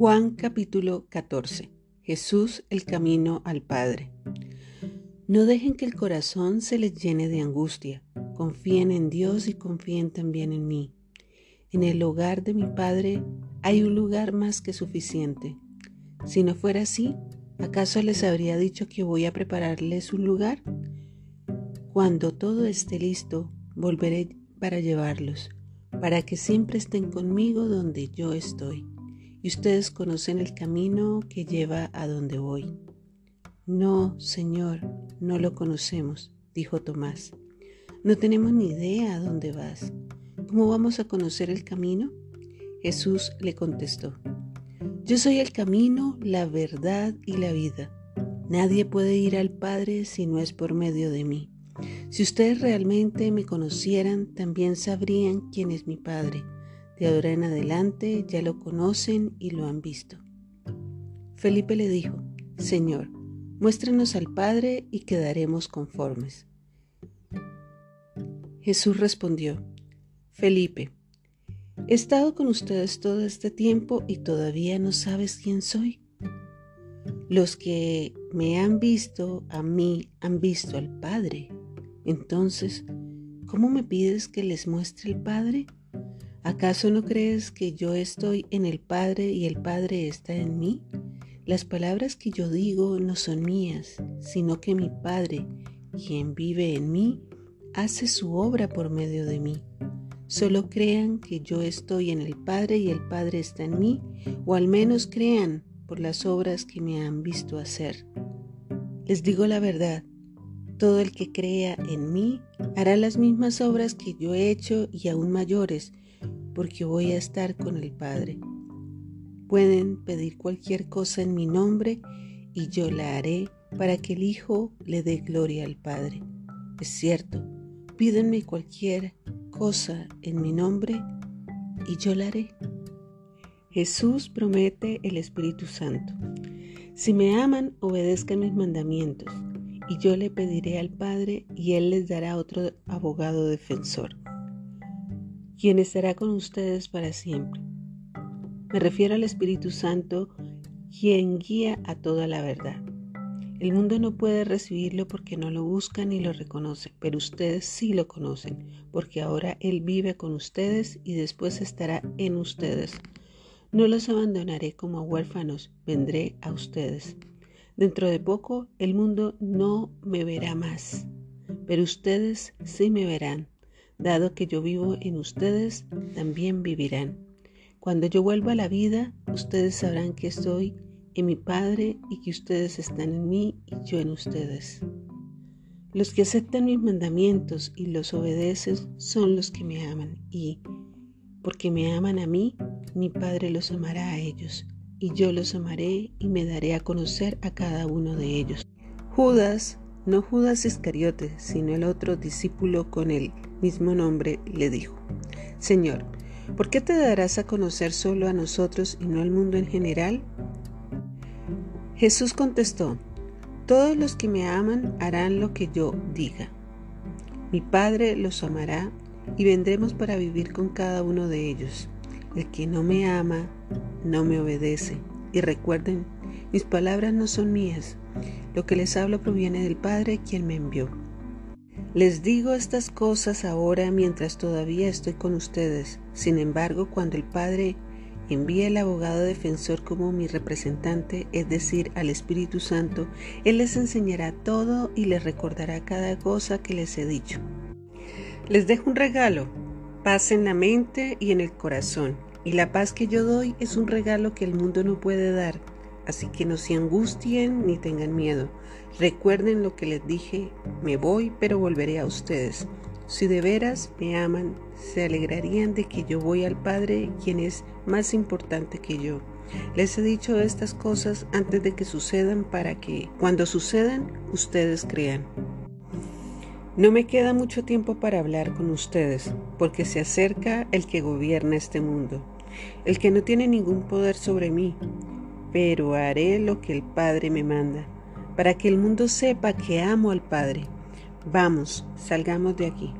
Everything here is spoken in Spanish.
Juan capítulo 14. Jesús el camino al Padre. No dejen que el corazón se les llene de angustia. Confíen en Dios y confíen también en mí. En el hogar de mi Padre hay un lugar más que suficiente. Si no fuera así, ¿acaso les habría dicho que voy a prepararles un lugar? Cuando todo esté listo, volveré para llevarlos, para que siempre estén conmigo donde yo estoy y ustedes conocen el camino que lleva a donde voy. No, Señor, no lo conocemos, dijo Tomás. No tenemos ni idea a dónde vas. ¿Cómo vamos a conocer el camino? Jesús le contestó, Yo soy el camino, la verdad y la vida. Nadie puede ir al Padre si no es por medio de mí. Si ustedes realmente me conocieran, también sabrían quién es mi Padre de ahora en adelante ya lo conocen y lo han visto. Felipe le dijo, Señor, muéstranos al Padre y quedaremos conformes. Jesús respondió, Felipe, he estado con ustedes todo este tiempo y todavía no sabes quién soy. Los que me han visto a mí han visto al Padre. Entonces, ¿cómo me pides que les muestre el Padre? ¿Acaso no crees que yo estoy en el Padre y el Padre está en mí? Las palabras que yo digo no son mías, sino que mi Padre, quien vive en mí, hace su obra por medio de mí. Solo crean que yo estoy en el Padre y el Padre está en mí, o al menos crean por las obras que me han visto hacer. Les digo la verdad, todo el que crea en mí hará las mismas obras que yo he hecho y aún mayores, porque voy a estar con el Padre. Pueden pedir cualquier cosa en mi nombre y yo la haré para que el Hijo le dé gloria al Padre. Es cierto, pídenme cualquier cosa en mi nombre y yo la haré. Jesús promete el Espíritu Santo. Si me aman, obedezcan mis mandamientos, y yo le pediré al Padre y Él les dará otro abogado defensor quien estará con ustedes para siempre. Me refiero al Espíritu Santo, quien guía a toda la verdad. El mundo no puede recibirlo porque no lo busca ni lo reconoce, pero ustedes sí lo conocen, porque ahora Él vive con ustedes y después estará en ustedes. No los abandonaré como huérfanos, vendré a ustedes. Dentro de poco el mundo no me verá más, pero ustedes sí me verán Dado que yo vivo en ustedes, también vivirán. Cuando yo vuelva a la vida, ustedes sabrán que estoy en mi Padre y que ustedes están en mí y yo en ustedes. Los que aceptan mis mandamientos y los obedecen son los que me aman y, porque me aman a mí, mi Padre los amará a ellos y yo los amaré y me daré a conocer a cada uno de ellos. Judas, no Judas Iscariote, sino el otro discípulo con él mismo nombre, le dijo, Señor, ¿por qué te darás a conocer solo a nosotros y no al mundo en general? Jesús contestó, Todos los que me aman harán lo que yo diga. Mi Padre los amará y vendremos para vivir con cada uno de ellos. El que no me ama, no me obedece. Y recuerden, mis palabras no son mías. Lo que les hablo proviene del Padre quien me envió. Les digo estas cosas ahora mientras todavía estoy con ustedes. Sin embargo, cuando el Padre envíe el abogado defensor como mi representante, es decir, al Espíritu Santo, Él les enseñará todo y les recordará cada cosa que les he dicho. Les dejo un regalo, paz en la mente y en el corazón, y la paz que yo doy es un regalo que el mundo no puede dar. Así que no se angustien ni tengan miedo. Recuerden lo que les dije, me voy, pero volveré a ustedes. Si de veras me aman, se alegrarían de que yo voy al Padre, quien es más importante que yo. Les he dicho estas cosas antes de que sucedan para que, cuando sucedan, ustedes crean. No me queda mucho tiempo para hablar con ustedes, porque se acerca el que gobierna este mundo, el que no tiene ningún poder sobre mí, pero haré lo que el Padre me manda, para que el mundo sepa que amo al Padre. Vamos, salgamos de aquí.